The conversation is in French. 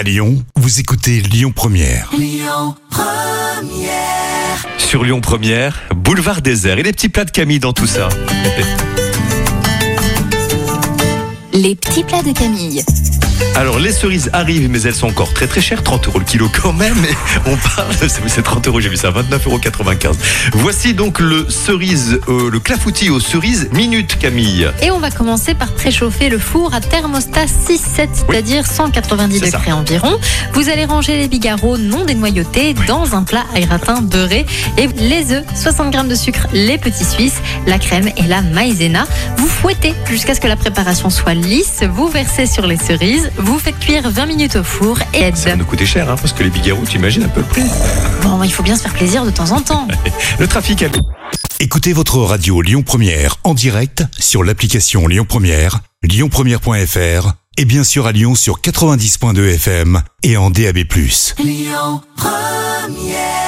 À Lyon, vous écoutez Lyon Première. Sur Lyon Première, boulevard désert et les petits plats de Camille dans tout ça. Les petits plats de Camille. Alors les cerises arrivent mais elles sont encore très très chères, 30 euros le kilo quand même. On parle, c'est c'est 30 euros, j'ai vu ça, 29,95 euros. Voici donc le cerise, euh, le clafoutis aux cerises minute Camille. Et on va commencer par préchauffer le four à thermostat 6-7, c'est-à-dire 190 C'est ça. degrés environ. Vous allez ranger les bigarros non dénoyautés dans un plat à gratin beurré et les œufs, 60 g de sucre, les petits suisses, la crème et la maïzena. Vous fouettez jusqu'à ce que la préparation soit lisse. Vous versez sur les cerises. Vous faites cuire 20 minutes au four et Ça va nous coûter cher hein, parce que les bigarros, tu imagines un peu le prix. Bon, il faut bien se faire plaisir de temps en temps. Le trafic, elle- Écoutez votre radio Lyon Première en direct sur l'application Lyon Première, lyonpremière.fr et bien sûr à Lyon sur 90.2 FM et en DAB+. Lyon Première